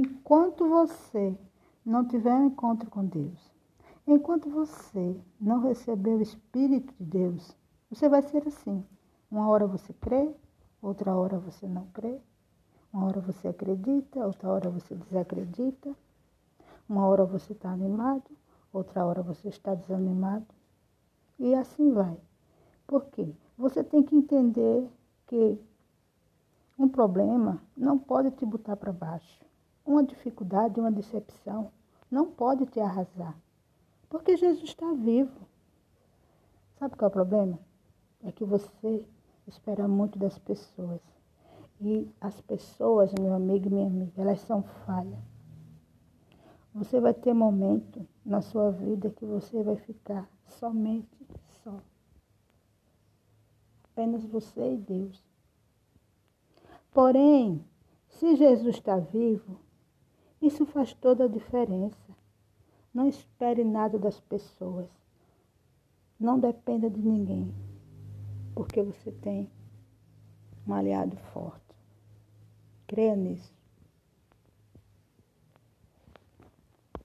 Enquanto você não tiver um encontro com Deus, enquanto você não receber o Espírito de Deus, você vai ser assim. Uma hora você crê, outra hora você não crê. Uma hora você acredita, outra hora você desacredita. Uma hora você está animado, outra hora você está desanimado. E assim vai. Por quê? Você tem que entender que um problema não pode te botar para baixo. Uma dificuldade, uma decepção não pode te arrasar. Porque Jesus está vivo. Sabe qual é o problema? É que você espera muito das pessoas. E as pessoas, meu amigo e minha amiga, elas são falhas. Você vai ter momento na sua vida que você vai ficar somente só. Apenas você e Deus. Porém, se Jesus está vivo, isso faz toda a diferença. Não espere nada das pessoas. Não dependa de ninguém, porque você tem um aliado forte. Creia nisso.